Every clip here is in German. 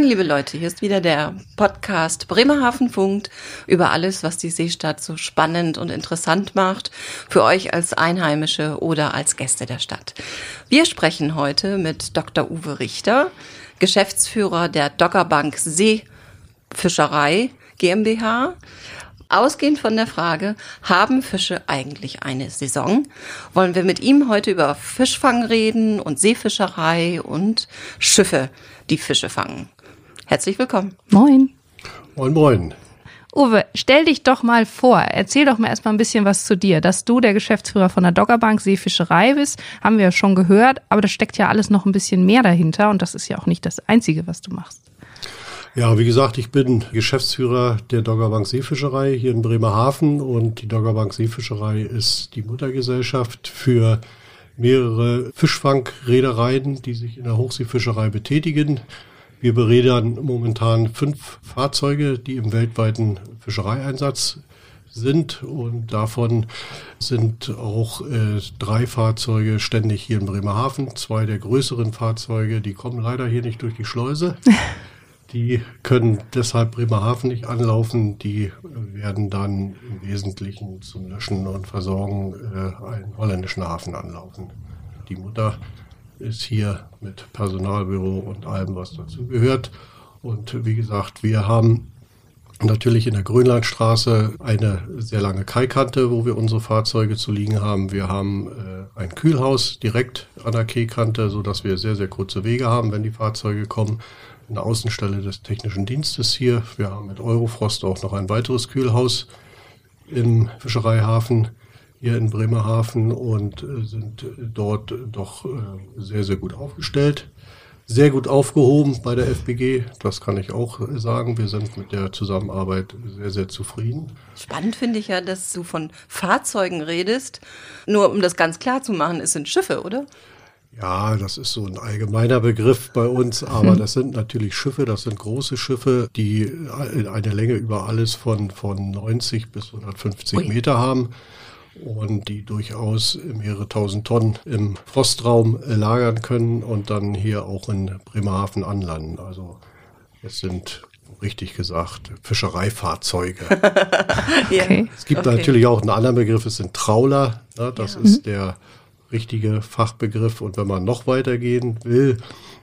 Moin, liebe Leute, hier ist wieder der Podcast Bremerhaven funkt über alles, was die Seestadt so spannend und interessant macht, für euch als Einheimische oder als Gäste der Stadt. Wir sprechen heute mit Dr. Uwe Richter, Geschäftsführer der Doggerbank Seefischerei GmbH. Ausgehend von der Frage, haben Fische eigentlich eine Saison? Wollen wir mit ihm heute über Fischfang reden und Seefischerei und Schiffe, die Fische fangen. Herzlich willkommen. Moin. Moin, moin. Uwe, stell dich doch mal vor. Erzähl doch mal erstmal ein bisschen was zu dir. Dass du der Geschäftsführer von der Doggerbank Seefischerei bist, haben wir ja schon gehört, aber da steckt ja alles noch ein bisschen mehr dahinter und das ist ja auch nicht das Einzige, was du machst. Ja, wie gesagt, ich bin Geschäftsführer der Doggerbank Seefischerei hier in Bremerhaven und die Doggerbank Seefischerei ist die Muttergesellschaft für mehrere Fischfangreedereien, die sich in der Hochseefischerei betätigen. Wir beredern momentan fünf Fahrzeuge, die im weltweiten Fischereieinsatz sind und davon sind auch äh, drei Fahrzeuge ständig hier in Bremerhaven. Zwei der größeren Fahrzeuge, die kommen leider hier nicht durch die Schleuse. Die können deshalb Bremerhaven nicht anlaufen. Die werden dann im Wesentlichen zum Löschen und Versorgen äh, einen holländischen Hafen anlaufen. Die Mutter ist hier mit Personalbüro und allem, was dazu gehört. Und wie gesagt, wir haben natürlich in der Grönlandstraße eine sehr lange Kaikante, wo wir unsere Fahrzeuge zu liegen haben. Wir haben äh, ein Kühlhaus direkt an der Keykante, so dass wir sehr, sehr kurze Wege haben, wenn die Fahrzeuge kommen eine Außenstelle des technischen Dienstes hier. Wir haben mit Eurofrost auch noch ein weiteres Kühlhaus im Fischereihafen hier in Bremerhaven und äh, sind dort doch äh, sehr, sehr gut aufgestellt. Sehr gut aufgehoben bei der FBG, das kann ich auch sagen. Wir sind mit der Zusammenarbeit sehr, sehr zufrieden. Spannend finde ich ja, dass du von Fahrzeugen redest. Nur um das ganz klar zu machen, es sind Schiffe, oder? Ja, das ist so ein allgemeiner Begriff bei uns, aber das sind natürlich Schiffe, das sind große Schiffe, die eine Länge über alles von, von 90 bis 150 Ui. Meter haben und die durchaus mehrere tausend Tonnen im Frostraum lagern können und dann hier auch in Bremerhaven anlanden. Also es sind richtig gesagt, Fischereifahrzeuge. okay. Es gibt okay. natürlich auch einen anderen Begriff, es sind Trawler. Ne? Das ja. ist mhm. der richtige Fachbegriff. Und wenn man noch weitergehen will,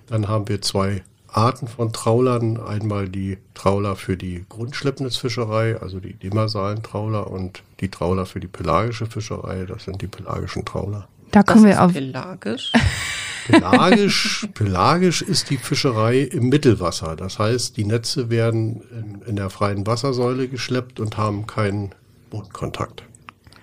dann haben wir zwei Arten von Traulern. Einmal die Trauler für die Grundschleppnisfischerei, also die demersalen Trauler und die Trauler für die pelagische Fischerei, das sind die pelagischen Trauler. Da kommen wir auf. Pelagisch. Pelagisch, pelagisch ist die Fischerei im Mittelwasser. Das heißt, die Netze werden in, in der freien Wassersäule geschleppt und haben keinen Bodenkontakt.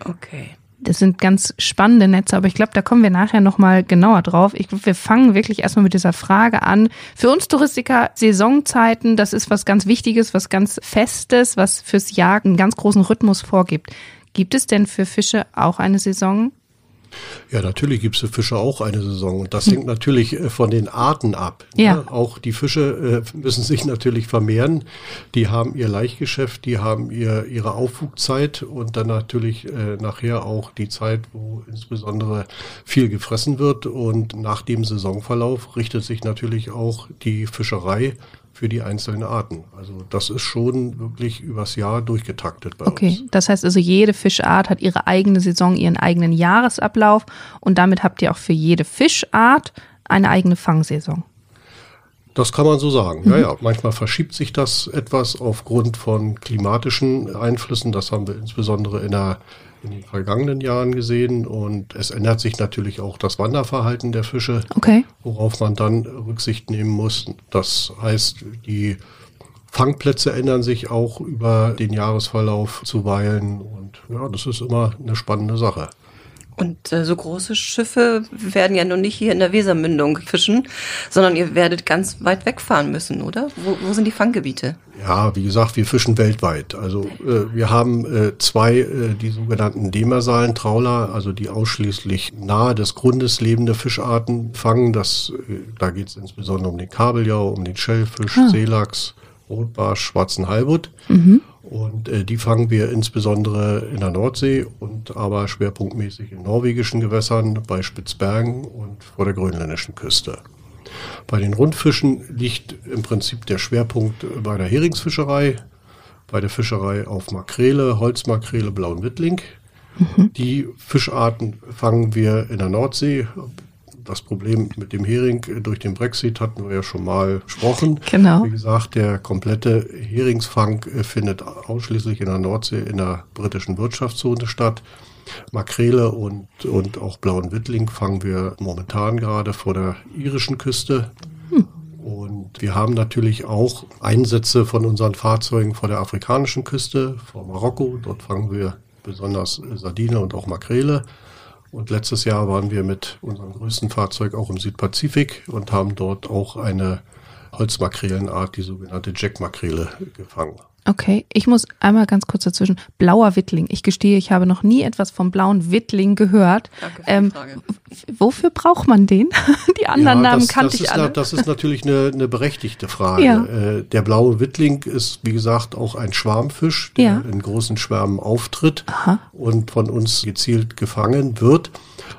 Okay. Das sind ganz spannende Netze, aber ich glaube, da kommen wir nachher nochmal genauer drauf. Ich glaube, wir fangen wirklich erstmal mit dieser Frage an. Für uns Touristiker, Saisonzeiten, das ist was ganz Wichtiges, was ganz Festes, was fürs Jagen einen ganz großen Rhythmus vorgibt. Gibt es denn für Fische auch eine Saison? Ja, natürlich gibt es für Fische auch eine Saison und das hängt natürlich äh, von den Arten ab. Ne? Ja. Auch die Fische äh, müssen sich natürlich vermehren. Die haben ihr Laichgeschäft, die haben ihr, ihre Aufwuchszeit und dann natürlich äh, nachher auch die Zeit, wo insbesondere viel gefressen wird. Und nach dem Saisonverlauf richtet sich natürlich auch die Fischerei für die einzelnen Arten. Also das ist schon wirklich übers Jahr durchgetaktet bei okay. uns. Okay, das heißt also, jede Fischart hat ihre eigene Saison, ihren eigenen Jahresablauf und damit habt ihr auch für jede Fischart eine eigene Fangsaison. Das kann man so sagen. Mhm. Ja, ja. Manchmal verschiebt sich das etwas aufgrund von klimatischen Einflüssen. Das haben wir insbesondere in der in den vergangenen Jahren gesehen und es ändert sich natürlich auch das Wanderverhalten der Fische, okay. worauf man dann Rücksicht nehmen muss. Das heißt, die Fangplätze ändern sich auch über den Jahresverlauf zuweilen und ja, das ist immer eine spannende Sache. Und äh, so große Schiffe werden ja nun nicht hier in der Wesermündung fischen, sondern ihr werdet ganz weit wegfahren müssen, oder? Wo, wo sind die Fanggebiete? Ja, wie gesagt, wir fischen weltweit. Also äh, wir haben äh, zwei, äh, die sogenannten demersalen Trauler, also die ausschließlich nahe des Grundes lebende Fischarten fangen. Das, äh, da geht es insbesondere um den Kabeljau, um den Schellfisch, ah. Seelachs, Rotbarsch, schwarzen Halbut. Mhm. Und äh, die fangen wir insbesondere in der Nordsee und aber schwerpunktmäßig in norwegischen Gewässern, bei Spitzbergen und vor der grönländischen Küste. Bei den Rundfischen liegt im Prinzip der Schwerpunkt bei der Heringsfischerei, bei der Fischerei auf Makrele, Holzmakrele, blauen Wittling. Mhm. Die Fischarten fangen wir in der Nordsee. Das Problem mit dem Hering durch den Brexit hatten wir ja schon mal besprochen. Genau. Wie gesagt, der komplette Heringsfang findet ausschließlich in der Nordsee in der britischen Wirtschaftszone statt. Makrele und, und auch blauen Wittling fangen wir momentan gerade vor der irischen Küste. Hm. Und wir haben natürlich auch Einsätze von unseren Fahrzeugen vor der afrikanischen Küste, vor Marokko. Dort fangen wir besonders Sardine und auch Makrele. Und letztes Jahr waren wir mit unserem größten Fahrzeug auch im Südpazifik und haben dort auch eine Holzmakrelenart, die sogenannte Jackmakrele, gefangen. Okay, ich muss einmal ganz kurz dazwischen. Blauer Wittling. Ich gestehe, ich habe noch nie etwas vom blauen Wittling gehört. Danke für ähm, die Frage. Wofür braucht man den? die anderen ja, Namen das, kannte das ich alle. Das ist natürlich eine, eine berechtigte Frage. Ja. Äh, der blaue Wittling ist, wie gesagt, auch ein Schwarmfisch, der ja. in großen Schwärmen auftritt Aha. und von uns gezielt gefangen wird.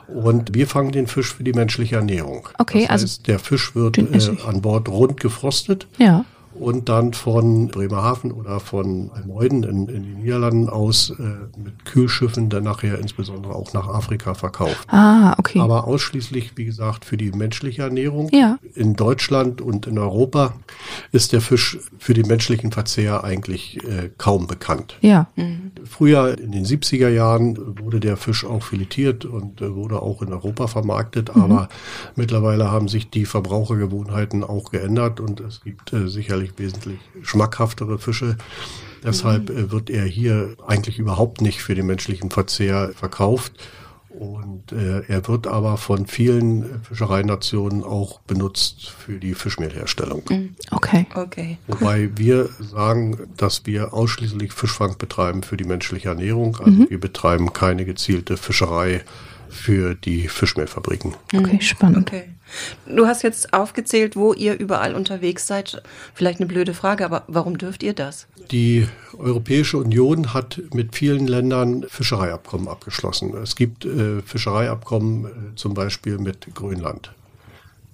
Und wir fangen den Fisch für die menschliche Ernährung. Okay, das heißt, also der Fisch wird äh, an Bord rund gefrostet. Ja und dann von Bremerhaven oder von Almeuden in, in den Niederlanden aus äh, mit Kühlschiffen dann nachher insbesondere auch nach Afrika verkauft. Ah, okay. Aber ausschließlich, wie gesagt, für die menschliche Ernährung. Ja. In Deutschland und in Europa ist der Fisch für den menschlichen Verzehr eigentlich äh, kaum bekannt. Ja. Mhm. Früher in den 70er Jahren wurde der Fisch auch filetiert und äh, wurde auch in Europa vermarktet, mhm. aber mittlerweile haben sich die Verbrauchergewohnheiten auch geändert und es gibt äh, sicherlich natürlich wesentlich schmackhaftere Fische. Deshalb mhm. wird er hier eigentlich überhaupt nicht für den menschlichen Verzehr verkauft. Und äh, er wird aber von vielen Fischereinationen auch benutzt für die Fischmehlherstellung. Mhm. Okay. okay. Wobei wir sagen, dass wir ausschließlich Fischfang betreiben für die menschliche Ernährung. Also mhm. wir betreiben keine gezielte Fischerei für die Fischmehlfabriken. Okay, spannend. Okay. Du hast jetzt aufgezählt, wo ihr überall unterwegs seid. Vielleicht eine blöde Frage, aber warum dürft ihr das? Die Europäische Union hat mit vielen Ländern Fischereiabkommen abgeschlossen. Es gibt äh, Fischereiabkommen äh, zum Beispiel mit Grönland.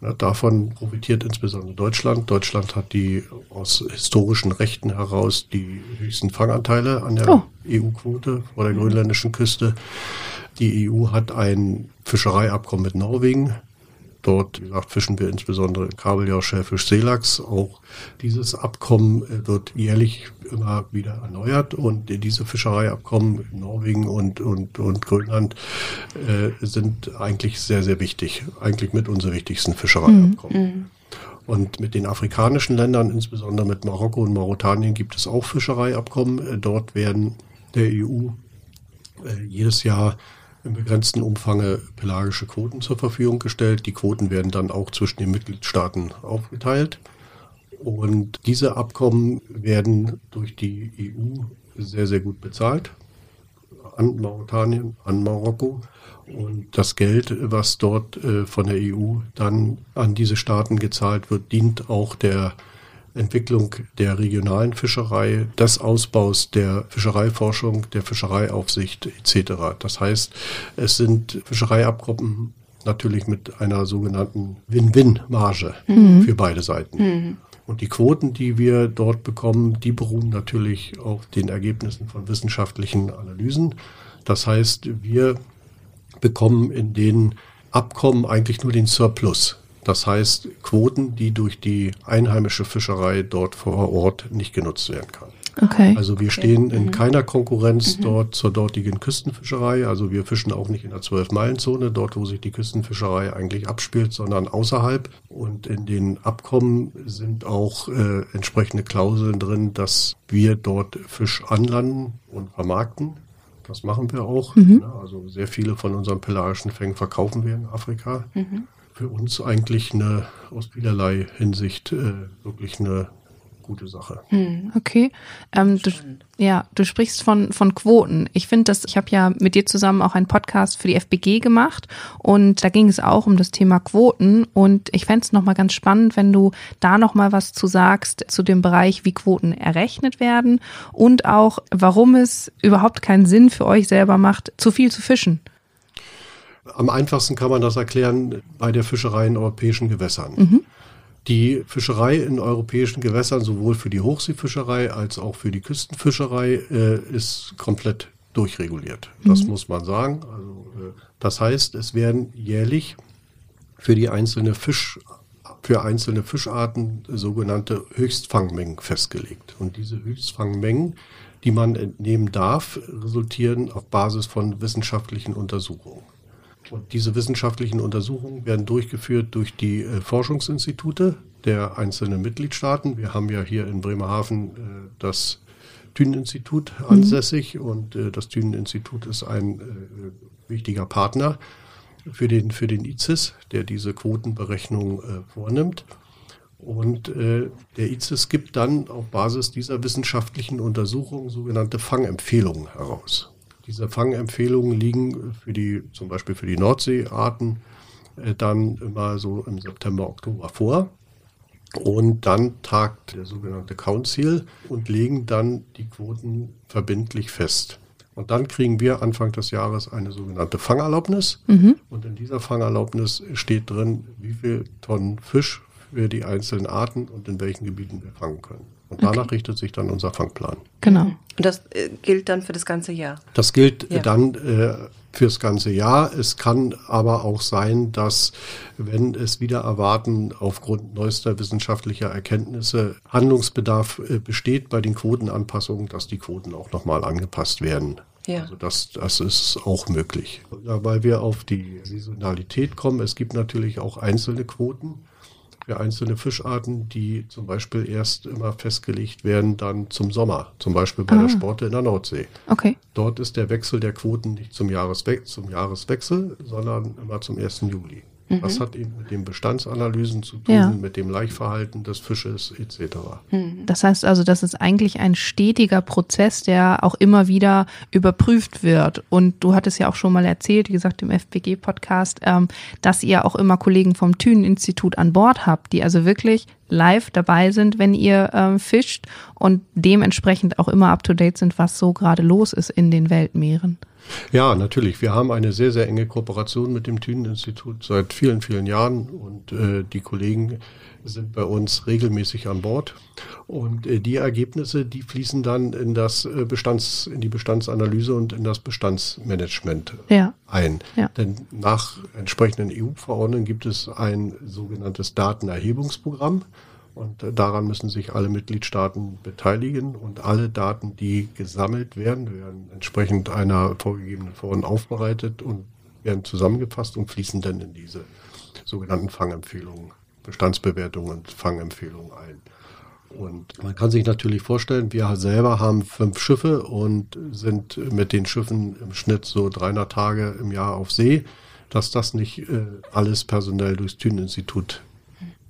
Na, davon profitiert insbesondere Deutschland. Deutschland hat die aus historischen Rechten heraus die höchsten Fanganteile an der oh. EU-Quote vor der grönländischen Küste. Die EU hat ein Fischereiabkommen mit Norwegen. Dort, wie gesagt, fischen wir insbesondere Kabeljau, Schellfisch, Seelachs. Auch dieses Abkommen äh, wird jährlich immer wieder erneuert und diese Fischereiabkommen in Norwegen und, und, und Grönland äh, sind eigentlich sehr, sehr wichtig. Eigentlich mit unsere wichtigsten Fischereiabkommen. Mhm. Und mit den afrikanischen Ländern, insbesondere mit Marokko und Mauretanien, gibt es auch Fischereiabkommen. Äh, dort werden der EU äh, jedes Jahr im begrenzten Umfang pelagische Quoten zur Verfügung gestellt. Die Quoten werden dann auch zwischen den Mitgliedstaaten aufgeteilt. Und diese Abkommen werden durch die EU sehr, sehr gut bezahlt. An Mauretanien, an Marokko. Und das Geld, was dort äh, von der EU dann an diese Staaten gezahlt wird, dient auch der Entwicklung der regionalen Fischerei, des Ausbaus der Fischereiforschung, der Fischereiaufsicht etc. Das heißt, es sind Fischereiabkommen natürlich mit einer sogenannten Win-Win-Marge mhm. für beide Seiten. Mhm. Und die Quoten, die wir dort bekommen, die beruhen natürlich auf den Ergebnissen von wissenschaftlichen Analysen. Das heißt, wir bekommen in den Abkommen eigentlich nur den Surplus. Das heißt, Quoten, die durch die einheimische Fischerei dort vor Ort nicht genutzt werden kann. Okay. Also wir okay. stehen in mhm. keiner Konkurrenz mhm. dort zur dortigen Küstenfischerei. Also wir fischen auch nicht in der Zwölf-Meilen-Zone, dort wo sich die Küstenfischerei eigentlich abspielt, sondern außerhalb. Und in den Abkommen sind auch äh, entsprechende Klauseln drin, dass wir dort Fisch anlanden und vermarkten. Das machen wir auch. Mhm. Ja, also sehr viele von unseren pelagischen Fängen verkaufen wir in Afrika. Für uns eigentlich eine aus vielerlei Hinsicht äh, wirklich eine gute Sache. Hm, okay. Ähm, du, ja, du sprichst von, von Quoten. Ich finde das, ich habe ja mit dir zusammen auch einen Podcast für die FBG gemacht und da ging es auch um das Thema Quoten und ich fände es nochmal ganz spannend, wenn du da nochmal was zu sagst zu dem Bereich, wie Quoten errechnet werden und auch, warum es überhaupt keinen Sinn für euch selber macht, zu viel zu fischen. Am einfachsten kann man das erklären bei der Fischerei in europäischen Gewässern. Mhm. Die Fischerei in europäischen Gewässern, sowohl für die Hochseefischerei als auch für die Küstenfischerei, äh, ist komplett durchreguliert. Das mhm. muss man sagen. Also, äh, das heißt, es werden jährlich für die einzelne Fisch, für einzelne Fischarten sogenannte Höchstfangmengen festgelegt. Und diese Höchstfangmengen, die man entnehmen darf, resultieren auf Basis von wissenschaftlichen Untersuchungen. Und diese wissenschaftlichen Untersuchungen werden durchgeführt durch die äh, Forschungsinstitute der einzelnen Mitgliedstaaten. Wir haben ja hier in Bremerhaven äh, das Thünen-Institut mhm. ansässig mhm. und äh, das Thünen-Institut ist ein wichtiger Partner für den, für den ICIS, der diese Quotenberechnung vornimmt. Und äh, der ICIS gibt dann auf Basis dieser wissenschaftlichen Untersuchungen sogenannte Fangempfehlungen heraus. Diese Fangempfehlungen liegen für die, zum Beispiel für die Nordseearten, äh, dann immer so im September, Oktober vor. Und dann tagt der sogenannte Council und legen dann die Quoten verbindlich fest. Und dann kriegen wir Anfang des Jahres eine sogenannte Fangerlaubnis. Mhm. Und in dieser Fangerlaubnis steht drin, wie viel Tonnen Fisch für die einzelnen Arten und in welchen Gebieten wir fangen können. Und danach okay. richtet sich dann unser Fangplan. Genau. Und das äh, gilt dann für das ganze Jahr? Das gilt ja. dann äh, fürs ganze Jahr. Es kann aber auch sein, dass, wenn es wieder erwarten, aufgrund neuester wissenschaftlicher Erkenntnisse Handlungsbedarf äh, besteht bei den Quotenanpassungen, dass die Quoten auch nochmal angepasst werden. Ja. Also das, das ist auch möglich. Weil wir auf die Saisonalität kommen. Es gibt natürlich auch einzelne Quoten für einzelne Fischarten, die zum Beispiel erst immer festgelegt werden dann zum Sommer, zum Beispiel bei ah. der Sporte in der Nordsee. Okay. Dort ist der Wechsel der Quoten nicht zum, Jahreswe zum Jahreswechsel, sondern immer zum 1. Juli. Mhm. Das hat eben mit den Bestandsanalysen zu tun, ja. mit dem Laichverhalten des Fisches etc. Mhm. Das heißt also, das ist eigentlich ein stetiger Prozess, der auch immer wieder überprüft wird. Und du hattest ja auch schon mal erzählt, wie gesagt, im FPG-Podcast, ähm, dass ihr auch immer Kollegen vom Thünen-Institut an Bord habt, die also wirklich live dabei sind, wenn ihr ähm, fischt und dementsprechend auch immer up-to-date sind, was so gerade los ist in den Weltmeeren. Ja, natürlich. Wir haben eine sehr, sehr enge Kooperation mit dem Thünen-Institut seit vielen, vielen Jahren und äh, die Kollegen sind bei uns regelmäßig an Bord. Und äh, die Ergebnisse, die fließen dann in das äh, Bestands, in die Bestandsanalyse und in das Bestandsmanagement ja. ein. Ja. Denn nach entsprechenden EU-Verordnungen gibt es ein sogenanntes Datenerhebungsprogramm. Und daran müssen sich alle Mitgliedstaaten beteiligen und alle Daten, die gesammelt werden, werden entsprechend einer vorgegebenen Verordnung aufbereitet und werden zusammengefasst und fließen dann in diese sogenannten Fangempfehlungen, Bestandsbewertungen und Fangempfehlungen ein. Und man kann sich natürlich vorstellen, wir selber haben fünf Schiffe und sind mit den Schiffen im Schnitt so 300 Tage im Jahr auf See, dass das nicht äh, alles personell durchs Thünen-Institut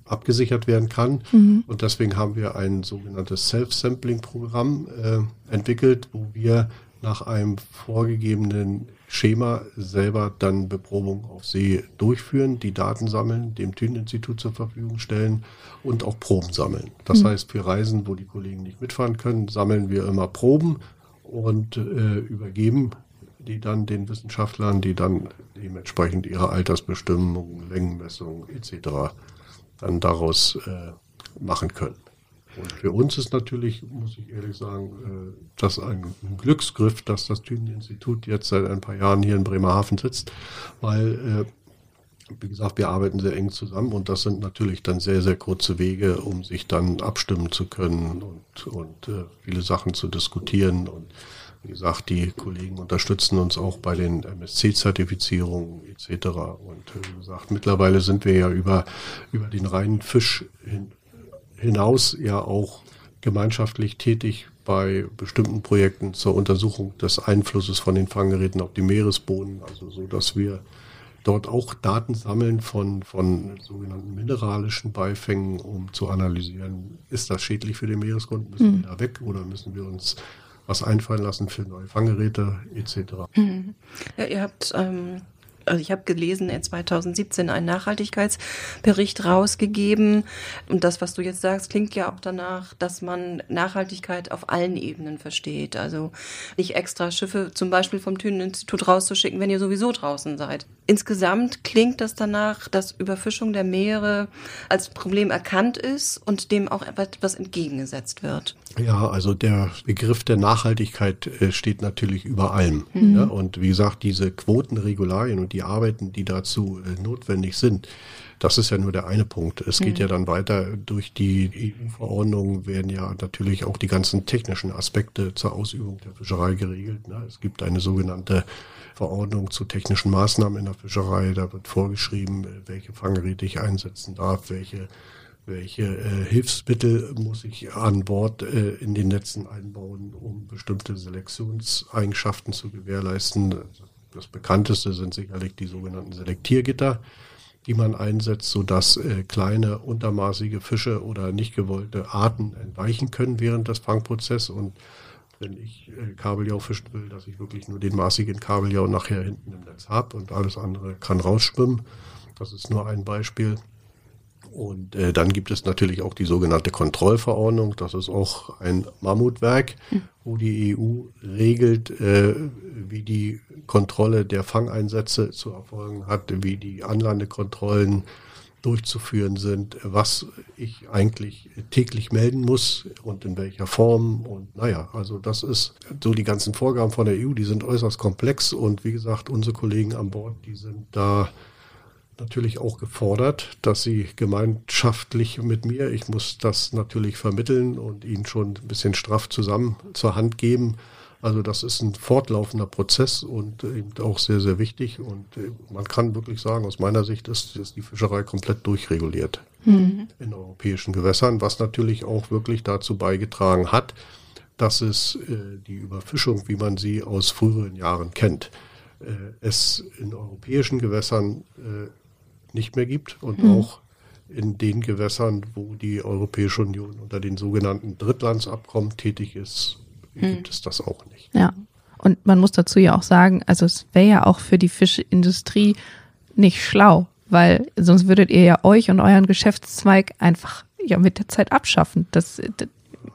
abgesichert werden kann. Mhm. Und deswegen haben wir ein sogenanntes Self-Sampling-Programm äh, entwickelt, wo wir nach einem vorgegebenen Schema selber dann Beprobung auf See durchführen, die Daten sammeln, dem Thünen-Institut zur Verfügung stellen und auch Proben sammeln. Das mhm. heißt, für Reisen, wo die Kollegen nicht mitfahren können, sammeln wir immer Proben und äh, übergeben die dann den Wissenschaftlern, die dann dementsprechend ihre Altersbestimmungen, Längenmessungen etc dann daraus äh, machen können. Und für uns ist natürlich, muss ich ehrlich sagen, äh, das ein Glücksgriff, dass das Thünen-Institut jetzt seit ein paar Jahren hier in Bremerhaven sitzt, weil, äh, wie gesagt, wir arbeiten sehr eng zusammen und das sind natürlich dann sehr, sehr kurze Wege, um sich dann abstimmen zu können und, und äh, viele Sachen zu diskutieren und wie gesagt, die Kollegen unterstützen uns auch bei den MSC-Zertifizierungen etc. Und äh, wie gesagt, mittlerweile sind wir ja über, über den reinen Fisch hin, hinaus ja auch gemeinschaftlich tätig bei bestimmten Projekten zur Untersuchung des Einflusses von den Fanggeräten auf die Meeresboden, also so, dass wir dort auch Daten sammeln von, von sogenannten mineralischen Beifängen, um zu analysieren, ist das schädlich für den Meeresgrund, müssen mhm. wir da weg oder müssen wir uns was einfallen lassen für neue Fanggeräte etc. Mhm. Ja, ihr habt ähm, also ich habe gelesen, in 2017 einen Nachhaltigkeitsbericht rausgegeben. Und das, was du jetzt sagst, klingt ja auch danach, dass man Nachhaltigkeit auf allen Ebenen versteht. Also nicht extra Schiffe zum Beispiel vom Thünen-Institut rauszuschicken, wenn ihr sowieso draußen seid. Insgesamt klingt das danach, dass Überfischung der Meere als Problem erkannt ist und dem auch etwas entgegengesetzt wird. Ja, also der Begriff der Nachhaltigkeit äh, steht natürlich über allem. Mhm. Ja, und wie gesagt, diese Quotenregularien und die Arbeiten, die dazu äh, notwendig sind, das ist ja nur der eine Punkt. Es geht mhm. ja dann weiter durch die EU-Verordnung werden ja natürlich auch die ganzen technischen Aspekte zur Ausübung der Fischerei geregelt. Ne? Es gibt eine sogenannte Verordnung zu technischen Maßnahmen in der Fischerei. Da wird vorgeschrieben, welche Fanggeräte ich einsetzen darf, welche welche äh, Hilfsmittel muss ich an Bord äh, in den Netzen einbauen, um bestimmte Selektionseigenschaften zu gewährleisten. Das bekannteste sind sicherlich die sogenannten Selektiergitter, die man einsetzt, sodass äh, kleine, untermaßige Fische oder nicht gewollte Arten entweichen können während des Fangprozesses. Und wenn ich äh, Kabeljau fischen will, dass ich wirklich nur den maßigen Kabeljau nachher hinten im Netz habe und alles andere kann rausschwimmen. Das ist nur ein Beispiel. Und äh, dann gibt es natürlich auch die sogenannte Kontrollverordnung. Das ist auch ein Mammutwerk, wo die EU regelt, äh, wie die Kontrolle der Fangeinsätze zu erfolgen hat, wie die Anlandekontrollen durchzuführen sind, was ich eigentlich täglich melden muss und in welcher Form. Und naja, also das ist so die ganzen Vorgaben von der EU, die sind äußerst komplex und wie gesagt, unsere Kollegen an Bord, die sind da natürlich auch gefordert, dass sie gemeinschaftlich mit mir, ich muss das natürlich vermitteln und ihnen schon ein bisschen straff zusammen zur Hand geben. Also das ist ein fortlaufender Prozess und eben auch sehr, sehr wichtig. Und äh, man kann wirklich sagen, aus meiner Sicht ist, ist die Fischerei komplett durchreguliert mhm. in europäischen Gewässern, was natürlich auch wirklich dazu beigetragen hat, dass es äh, die Überfischung, wie man sie aus früheren Jahren kennt, äh, es in europäischen Gewässern äh, nicht mehr gibt und mhm. auch in den Gewässern, wo die Europäische Union unter den sogenannten Drittlandsabkommen tätig ist, mhm. gibt es das auch nicht. Ja. Und man muss dazu ja auch sagen, also es wäre ja auch für die Fischindustrie nicht schlau, weil sonst würdet ihr ja euch und euren Geschäftszweig einfach ja mit der Zeit abschaffen. Das,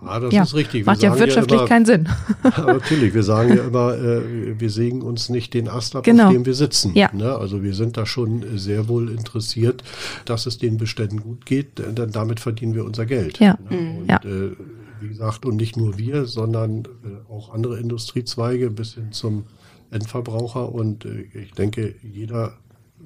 Ah, das ja, ist richtig. Wir macht ja wirtschaftlich ja immer, keinen Sinn. natürlich, wir sagen ja immer, äh, wir sägen uns nicht den Ast ab, genau. auf dem wir sitzen. Ja. Ne? Also wir sind da schon sehr wohl interessiert, dass es den Beständen gut geht, denn damit verdienen wir unser Geld. Ja. Ne? Mhm. Und, ja. Äh, wie gesagt, und nicht nur wir, sondern äh, auch andere Industriezweige bis hin zum Endverbraucher. Und äh, ich denke, jeder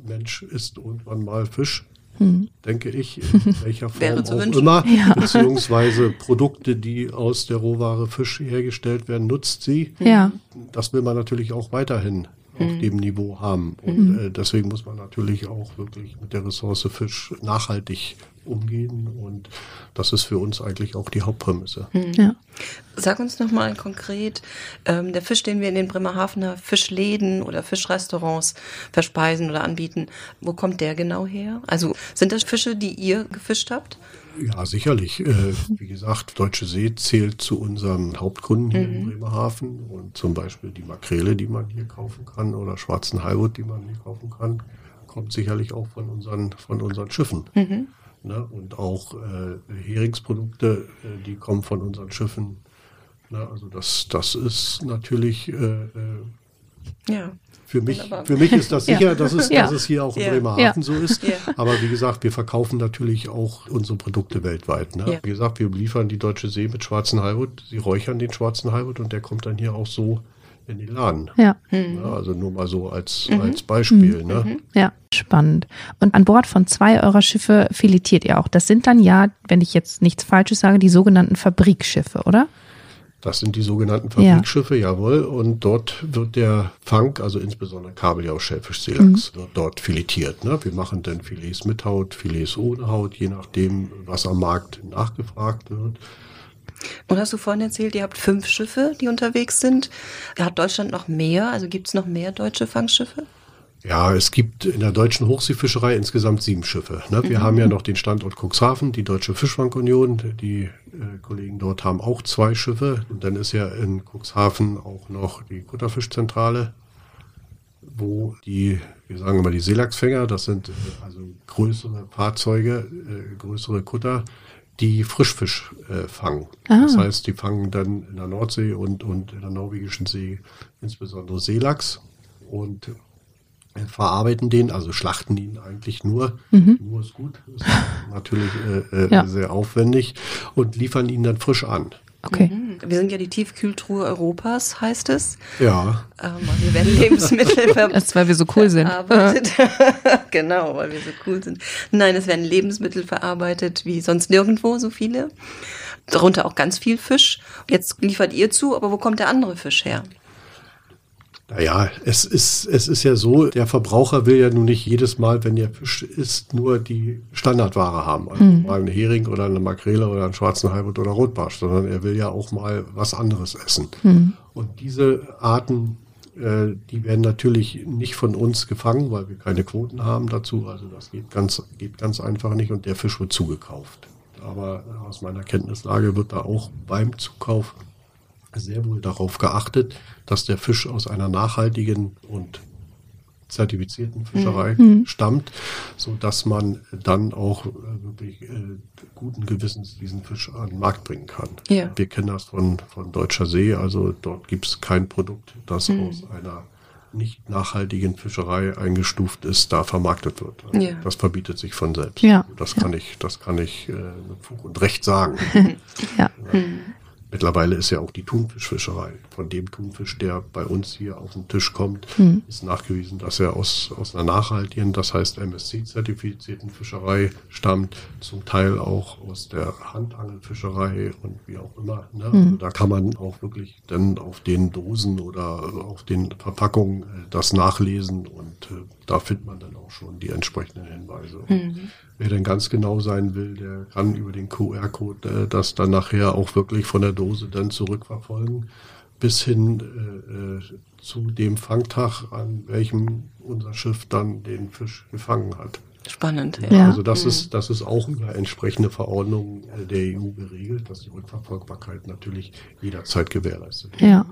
Mensch isst irgendwann mal Fisch hm. denke ich, in welcher Form auch wünschen. immer, ja. beziehungsweise Produkte, die aus der Rohware Fisch hergestellt werden, nutzt sie. Ja. Das will man natürlich auch weiterhin auf hm. dem Niveau haben. Und mhm. äh, deswegen muss man natürlich auch wirklich mit der Ressource Fisch nachhaltig umgehen. Und das ist für uns eigentlich auch die Hauptprämisse. Mhm. Ja. Sag uns nochmal konkret, ähm, der Fisch, den wir in den Bremerhavener Fischläden oder Fischrestaurants verspeisen oder anbieten, wo kommt der genau her? Also sind das Fische, die ihr gefischt habt? Ja, sicherlich. Äh, wie gesagt, Deutsche See zählt zu unseren Hauptkunden hier mhm. in Bremerhaven und zum Beispiel die Makrele, die man hier kaufen kann oder schwarzen Heilwood, die man hier kaufen kann, kommt sicherlich auch von unseren, von unseren Schiffen. Mhm. Ne? Und auch äh, Heringsprodukte, äh, die kommen von unseren Schiffen. Ne? Also das, das ist natürlich äh, äh ja. Für mich, für mich ist das sicher, ja. dass, es, ja. dass es hier auch in ja. Bremerhaven so ist. Aber wie gesagt, wir verkaufen natürlich auch unsere Produkte weltweit. Ne? Wie gesagt, wir liefern die Deutsche See mit schwarzen Heilwood. Sie räuchern den schwarzen Heilwood und der kommt dann hier auch so in den Laden. Ja. Mhm. Also nur mal so als, mhm. als Beispiel. Mhm. Ne? Mhm. Ja, spannend. Und an Bord von zwei eurer Schiffe filetiert ihr auch. Das sind dann ja, wenn ich jetzt nichts Falsches sage, die sogenannten Fabrikschiffe, oder? Das sind die sogenannten Fabrikschiffe, ja. jawohl. Und dort wird der Fang, also insbesondere Kabeljau, Schellfisch, Seelachs, mhm. wird dort filetiert. Ne? Wir machen dann Filets mit Haut, Filets ohne Haut, je nachdem, was am Markt nachgefragt wird. Und hast du vorhin erzählt, ihr habt fünf Schiffe, die unterwegs sind. Hat Deutschland noch mehr? Also gibt es noch mehr deutsche Fangschiffe? Ja, es gibt in der deutschen Hochseefischerei insgesamt sieben Schiffe. Ne? Wir mhm. haben ja noch den Standort Cuxhaven, die Deutsche Fischfangunion. Die äh, Kollegen dort haben auch zwei Schiffe. Und dann ist ja in Cuxhaven auch noch die Kutterfischzentrale. wo die, wir sagen immer die Seelachsfänger, das sind äh, also größere Fahrzeuge, äh, größere Kutter, die Frischfisch äh, fangen. Ah. Das heißt, die fangen dann in der Nordsee und, und in der norwegischen See insbesondere Seelachs und verarbeiten den, also schlachten ihn eigentlich nur. Mhm. Nur ist gut, ist natürlich äh, äh, ja. sehr aufwendig und liefern ihn dann frisch an. Okay. Mhm. Wir sind ja die Tiefkühltruhe Europas, heißt es. Ja. Ähm, wir werden Lebensmittel Das, weil wir so cool sind. genau, weil wir so cool sind. Nein, es werden Lebensmittel verarbeitet wie sonst nirgendwo so viele. Darunter auch ganz viel Fisch. Jetzt liefert ihr zu, aber wo kommt der andere Fisch her? Naja, es ist, es ist ja so, der Verbraucher will ja nun nicht jedes Mal, wenn er Fisch isst, nur die Standardware haben. Also mhm. mal einen Hering oder eine Makrele oder einen schwarzen Halbut oder Rotbarsch, sondern er will ja auch mal was anderes essen. Mhm. Und diese Arten, äh, die werden natürlich nicht von uns gefangen, weil wir keine Quoten haben dazu. Also das geht ganz, geht ganz einfach nicht und der Fisch wird zugekauft. Aber aus meiner Kenntnislage wird da auch beim Zukauf sehr wohl darauf geachtet, dass der Fisch aus einer nachhaltigen und zertifizierten Fischerei mhm. stammt, so dass man dann auch äh, wirklich äh, guten Gewissens diesen Fisch an den Markt bringen kann. Ja. Wir kennen das von, von Deutscher See, also dort gibt es kein Produkt, das mhm. aus einer nicht nachhaltigen Fischerei eingestuft ist, da vermarktet wird. Also ja. Das verbietet sich von selbst. Ja. Das kann ich, das kann ich äh, mit Fug und Recht sagen. ja. Mittlerweile ist ja auch die Thunfischfischerei. Von dem Thunfisch, der bei uns hier auf den Tisch kommt, mhm. ist nachgewiesen, dass er aus, aus einer nachhaltigen, das heißt MSC-zertifizierten Fischerei stammt, zum Teil auch aus der Handangelfischerei und wie auch immer. Ne? Mhm. Also da kann man auch wirklich dann auf den Dosen oder auf den Verpackungen äh, das nachlesen und äh, da findet man dann auch schon die entsprechenden Hinweise. Mhm. Wer denn ganz genau sein will, der kann über den QR-Code äh, das dann nachher auch wirklich von der Dose dann zurückverfolgen, bis hin äh, äh, zu dem Fangtag, an welchem unser Schiff dann den Fisch gefangen hat. Spannend. Ja. ja. Also das mhm. ist das ist auch über entsprechende Verordnungen der EU geregelt, dass die Rückverfolgbarkeit natürlich jederzeit gewährleistet wird. Ja.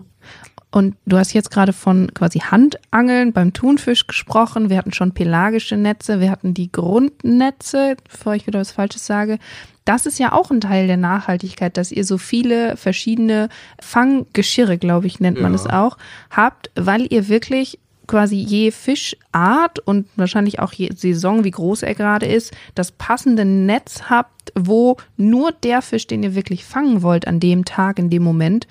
Und du hast jetzt gerade von quasi Handangeln beim Thunfisch gesprochen. Wir hatten schon pelagische Netze, wir hatten die Grundnetze, bevor ich wieder was Falsches sage. Das ist ja auch ein Teil der Nachhaltigkeit, dass ihr so viele verschiedene Fanggeschirre, glaube ich, nennt man ja. es auch, habt, weil ihr wirklich quasi je Fischart und wahrscheinlich auch je Saison, wie groß er gerade ist, das passende Netz habt, wo nur der Fisch, den ihr wirklich fangen wollt an dem Tag, in dem Moment,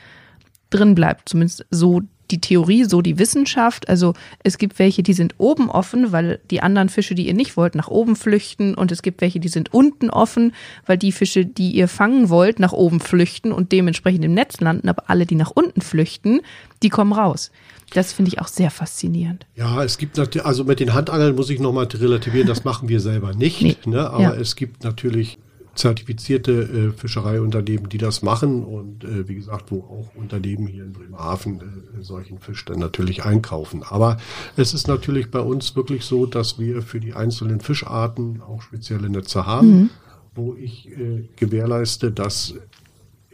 drin bleibt. Zumindest so die Theorie, so die Wissenschaft. Also es gibt welche, die sind oben offen, weil die anderen Fische, die ihr nicht wollt, nach oben flüchten. Und es gibt welche, die sind unten offen, weil die Fische, die ihr fangen wollt, nach oben flüchten und dementsprechend im Netz landen. Aber alle, die nach unten flüchten, die kommen raus. Das finde ich auch sehr faszinierend. Ja, es gibt natürlich, also mit den Handangeln muss ich nochmal relativieren, das machen wir selber nicht. Nee. Ne? Aber ja. es gibt natürlich zertifizierte äh, Fischereiunternehmen, die das machen und äh, wie gesagt, wo auch Unternehmen hier in Bremerhaven äh, solchen Fisch dann natürlich einkaufen. Aber es ist natürlich bei uns wirklich so, dass wir für die einzelnen Fischarten auch spezielle Netze haben, mhm. wo ich äh, gewährleiste, dass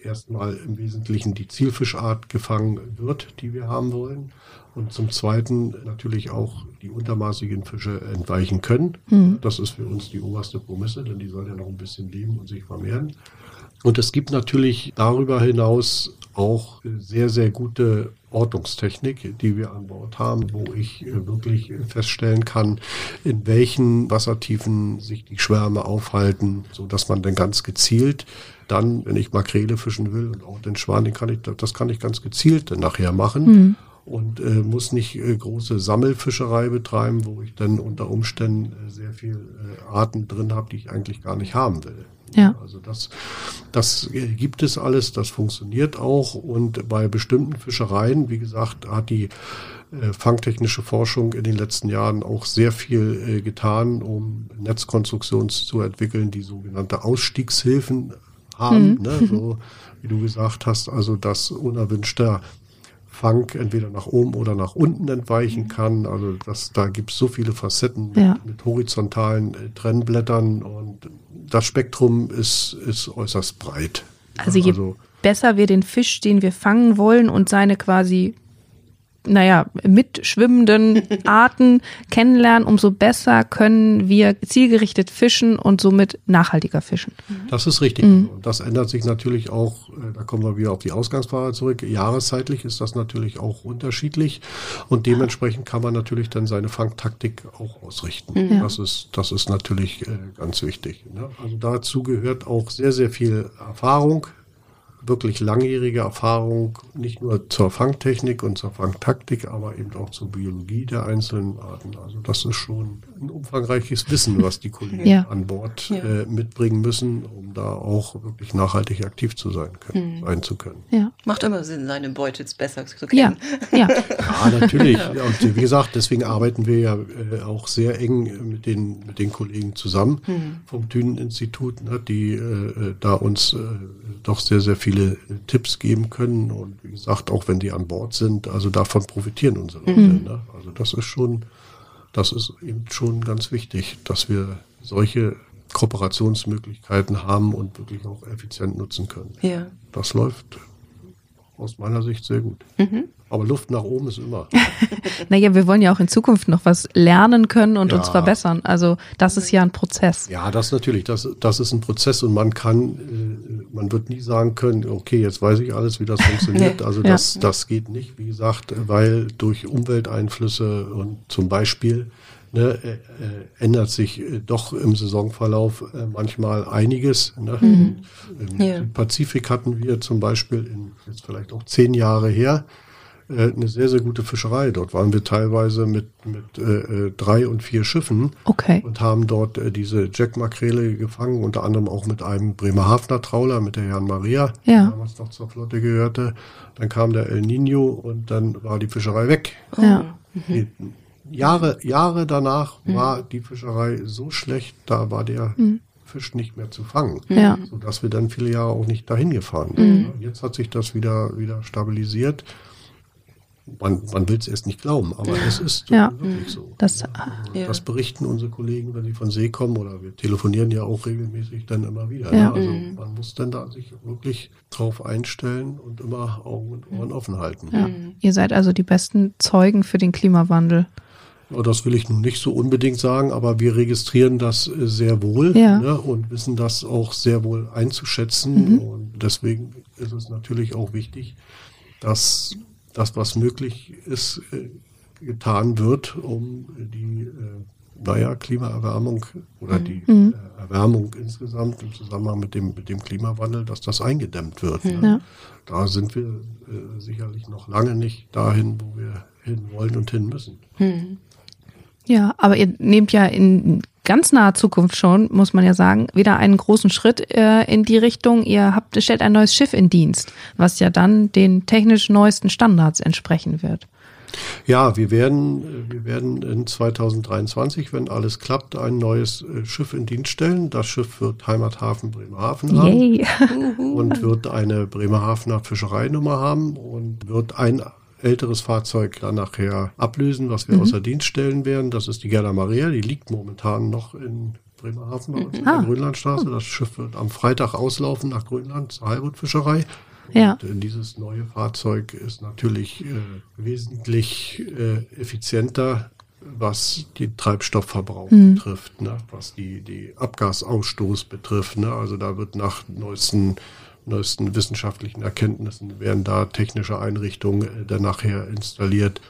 erstmal im Wesentlichen die Zielfischart gefangen wird, die wir haben wollen und zum Zweiten natürlich auch die untermaßigen Fische entweichen können. Mhm. Das ist für uns die oberste Promisse, denn die sollen ja noch ein bisschen leben und sich vermehren. Und es gibt natürlich darüber hinaus auch sehr, sehr gute Ortungstechnik, die wir an Bord haben, wo ich wirklich feststellen kann, in welchen Wassertiefen sich die Schwärme aufhalten, so dass man dann ganz gezielt dann, wenn ich Makrele fischen will und auch den Schwan, den kann ich, das kann ich ganz gezielt dann nachher machen. Mhm und äh, muss nicht äh, große Sammelfischerei betreiben, wo ich dann unter Umständen äh, sehr viel äh, Arten drin habe, die ich eigentlich gar nicht haben will. Ja. Also das, das äh, gibt es alles, das funktioniert auch und bei bestimmten Fischereien, wie gesagt, hat die äh, fangtechnische Forschung in den letzten Jahren auch sehr viel äh, getan, um Netzkonstruktionen zu entwickeln, die sogenannte Ausstiegshilfen haben, mhm. ne, so wie du gesagt hast, also dass unerwünschter Fang entweder nach oben oder nach unten entweichen kann. Also das, da gibt es so viele Facetten mit, ja. mit horizontalen äh, Trennblättern und das Spektrum ist, ist äußerst breit. Also je also, besser wir den Fisch, den wir fangen wollen und seine quasi naja, mitschwimmenden Arten kennenlernen, umso besser können wir zielgerichtet fischen und somit nachhaltiger fischen. Das ist richtig. Mhm. Das ändert sich natürlich auch, äh, da kommen wir wieder auf die Ausgangsfrage zurück. Jahreszeitlich ist das natürlich auch unterschiedlich und dementsprechend kann man natürlich dann seine Fangtaktik auch ausrichten. Mhm. Das ist, das ist natürlich äh, ganz wichtig. Ne? Also dazu gehört auch sehr, sehr viel Erfahrung, wirklich langjährige Erfahrung, nicht nur zur Fangtechnik und zur Fangtaktik, aber eben auch zur Biologie der einzelnen Arten. Also das ist schon ein umfangreiches Wissen, was die Kollegen ja. an Bord ja. äh, mitbringen müssen, um da auch wirklich nachhaltig aktiv zu sein, können, mhm. sein zu können. Ja. Macht immer Sinn, seine Beute besser zu kennen. Ja, ja. ja natürlich. Und wie gesagt, deswegen arbeiten wir ja äh, auch sehr eng mit den, mit den Kollegen zusammen mhm. vom Düneninstitut, ne, die äh, da uns äh, doch sehr, sehr viel viele Tipps geben können. Und wie gesagt, auch wenn die an Bord sind, also davon profitieren unsere Leute. Mhm. Ne? Also das ist schon, das ist eben schon ganz wichtig, dass wir solche Kooperationsmöglichkeiten haben und wirklich auch effizient nutzen können. Ja. Das läuft aus meiner Sicht sehr gut. Mhm. Aber Luft nach oben ist immer. naja, wir wollen ja auch in Zukunft noch was lernen können und ja. uns verbessern. Also das ist ja ein Prozess. Ja, das natürlich. Das, das ist ein Prozess und man kann, äh, man wird nie sagen können, okay, jetzt weiß ich alles, wie das funktioniert. Also das, ja. das geht nicht, wie gesagt, weil durch Umwelteinflüsse und zum Beispiel ne, äh, äh, ändert sich äh, doch im Saisonverlauf äh, manchmal einiges. Ne? Mhm. Im, im ja. Pazifik hatten wir zum Beispiel in jetzt vielleicht auch zehn Jahre her äh, eine sehr, sehr gute Fischerei. Dort waren wir teilweise mit, mit äh, äh, drei und vier Schiffen okay. und haben dort äh, diese Jackmakrele gefangen, unter anderem auch mit einem Bremerhavener Trauler, mit der Jan Maria, ja. die damals noch zur Flotte gehörte. Dann kam der El Nino und dann war die Fischerei weg. Ja. Mhm. Jahre, Jahre danach mhm. war die Fischerei so schlecht, da war der mhm. Fisch nicht mehr zu fangen, ja. sodass wir dann viele Jahre auch nicht dahin gefahren sind. Mhm. Jetzt hat sich das wieder, wieder stabilisiert man, man will es erst nicht glauben, aber es ist ja. wirklich so. Das, ja. das berichten unsere Kollegen, wenn sie von See kommen, oder wir telefonieren ja auch regelmäßig dann immer wieder. Ja. Ne? Also mhm. man muss dann da sich wirklich drauf einstellen und immer Augen und Ohren offen halten. Ja. Ihr seid also die besten Zeugen für den Klimawandel. Das will ich nun nicht so unbedingt sagen, aber wir registrieren das äh, sehr wohl ja. ne, und wissen das auch sehr wohl einzuschätzen. Mhm. Und deswegen ist es natürlich auch wichtig, dass das, was möglich ist, äh, getan wird, um die äh, naja, Klimaerwärmung oder die mhm. äh, Erwärmung insgesamt im Zusammenhang mit dem, mit dem Klimawandel, dass das eingedämmt wird. Ne? Ja. Da sind wir äh, sicherlich noch lange nicht dahin, wo wir hin wollen und hin müssen. Mhm. Ja, aber ihr nehmt ja in ganz naher Zukunft schon, muss man ja sagen, wieder einen großen Schritt äh, in die Richtung. Ihr habt, stellt ein neues Schiff in Dienst, was ja dann den technisch neuesten Standards entsprechen wird. Ja, wir werden, wir werden in 2023, wenn alles klappt, ein neues äh, Schiff in Dienst stellen. Das Schiff wird Heimathafen Bremerhaven haben und wird eine Bremerhavener Fischereinummer haben und wird ein älteres Fahrzeug dann nachher ablösen, was wir mhm. außer Dienst stellen werden. Das ist die Gerda Maria, die liegt momentan noch in Bremerhaven bei uns in der ah. Grönlandstraße. Das Schiff wird am Freitag auslaufen nach Grönland zur Heilbuttfischerei. Ja. Und äh, dieses neue Fahrzeug ist natürlich äh, wesentlich äh, effizienter, was den Treibstoffverbrauch mhm. betrifft, ne? was die, die Abgasausstoß betrifft. Ne? Also da wird nach neuesten neuesten wissenschaftlichen Erkenntnissen werden da technische Einrichtungen äh, dann nachher installiert.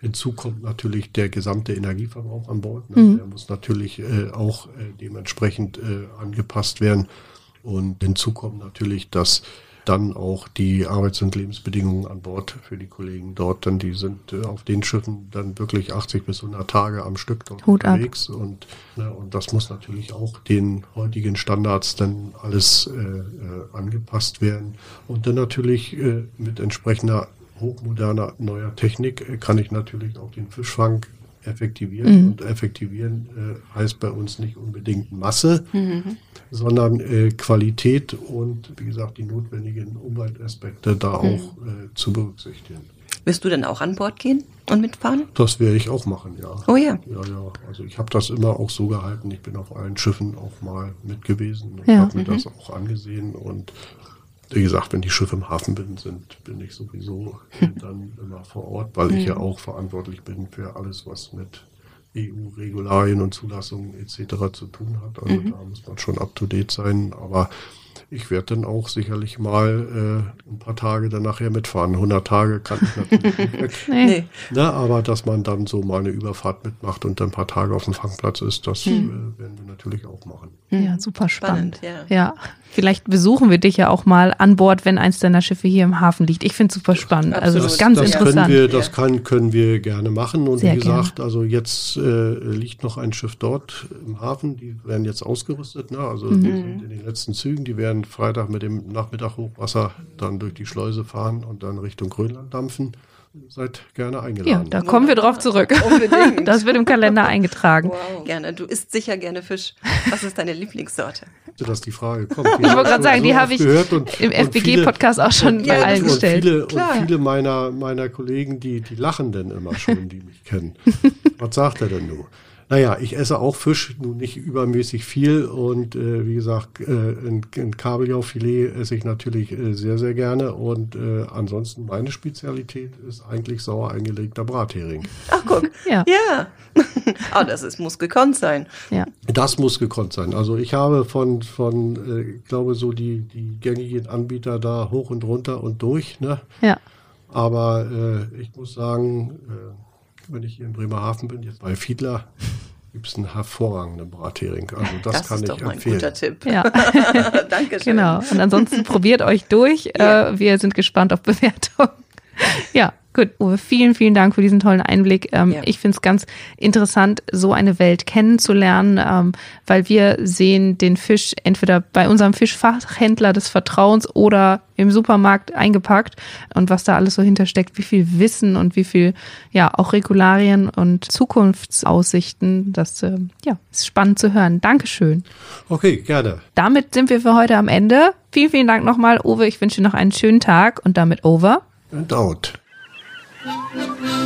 Hinzu kommt natürlich der gesamte Energieverbrauch an Bord. Ne? Mhm. Der muss natürlich äh, auch äh, dementsprechend äh, angepasst werden. Und hinzu kommt natürlich, dass dann auch die Arbeits- und Lebensbedingungen an Bord für die Kollegen dort, denn die sind äh, auf den Schiffen dann wirklich 80 bis 100 Tage am Stück dort Hut unterwegs ab. und ne, und das muss natürlich auch den heutigen Standards dann alles äh, äh, angepasst werden und dann natürlich äh, mit entsprechender hochmoderner neuer Technik äh, kann ich natürlich auch den Fischfang effektivieren. Mhm. Und effektivieren äh, heißt bei uns nicht unbedingt Masse, mhm. sondern äh, Qualität und, wie gesagt, die notwendigen Umweltaspekte da mhm. auch äh, zu berücksichtigen. Wirst du denn auch an Bord gehen und mitfahren? Das werde ich auch machen, ja. Oh ja. Ja, ja. Also ich habe das immer auch so gehalten. Ich bin auf allen Schiffen auch mal mit gewesen und ja. habe mir mhm. das auch angesehen und wie gesagt, wenn die Schiffe im Hafen bin, sind, bin ich sowieso dann immer vor Ort, weil ich ja Mhm. auch verantwortlich bin für alles, was mit EU-Regularien und Zulassungen etc. zu tun hat. Also Mhm. da muss man schon up-to-date sein. Aber ich werde dann auch sicherlich mal äh, ein paar Tage dann nachher mitfahren. 100 Tage kann ich natürlich nicht weg. Nee. Ne, aber dass man dann so mal eine Überfahrt mitmacht und dann ein paar Tage auf dem Fangplatz ist, das äh, werden wir natürlich auch machen. Ja, super spannend. Spannend, ja. ja. Vielleicht besuchen wir dich ja auch mal an Bord, wenn eins deiner Schiffe hier im Hafen liegt. Ich finde es super spannend. Also das ist Absolut. ganz das interessant. Können wir, das kann, können wir gerne machen. Und Sehr wie gesagt, also jetzt äh, liegt noch ein Schiff dort im Hafen. Die werden jetzt ausgerüstet. Ne? Also Mhm. die sind in den letzten Zügen. Die werden Freitag mit dem Nachmittag Hochwasser dann durch die Schleuse fahren und dann Richtung Grönland dampfen. Seid gerne ja, eingeladen. da kommen wir drauf zurück. Unbedingt. Das wird im Kalender eingetragen. Wow. Gerne. Du isst sicher gerne Fisch. Was ist deine Lieblingssorte? dass die Frage kommt. Ich wollte gerade sagen, die habe ich im FBG-Podcast auch schon Ja, bei allen und gestellt. Viele, und viele meiner, meiner Kollegen, die, die lachen denn immer schon, die mich kennen. Was sagt er denn nun? Naja, ich esse auch Fisch, nun nicht übermäßig viel und äh, wie gesagt, äh, ein, ein Kabeljaufilet esse ich natürlich äh, sehr, sehr gerne und äh, ansonsten meine Spezialität ist eigentlich sauer eingelegter Brathering. Ach, guck. Ja. Ja. oh, das ist, muss gekonnt sein. Ja. Das muss gekonnt sein. Also ich habe von, von äh, ich glaube, so die, die gängigen Anbieter da hoch und runter und durch, ne? Ja. Aber äh, ich muss sagen, äh, wenn ich hier in Bremerhaven bin, jetzt bei Fiedler, gibt es einen hervorragenden Brathering. Also das, Das, kann ist ich doch mal ein empfehlen. guter Tipp. Ja. Dankeschön. Genau. Und ansonsten probiert euch durch. Ja. Äh, wir sind gespannt auf Bewertung. Ja, gut. Uwe, vielen, vielen Dank für diesen tollen Einblick. Ähm, Ja. Ich finde es ganz interessant, so eine Welt kennenzulernen, ähm, weil wir sehen den Fisch entweder bei unserem Fischfachhändler des Vertrauens oder im Supermarkt eingepackt und was da alles so hintersteckt, wie viel Wissen und wie viel, ja, auch Regularien und Zukunftsaussichten. Das, äh, ja, ist spannend zu hören. Dankeschön. Okay, gerne. Damit sind wir für heute am Ende. Vielen, vielen Dank nochmal, Uwe. Ich wünsche dir noch einen schönen Tag und damit over. And out. Thank you.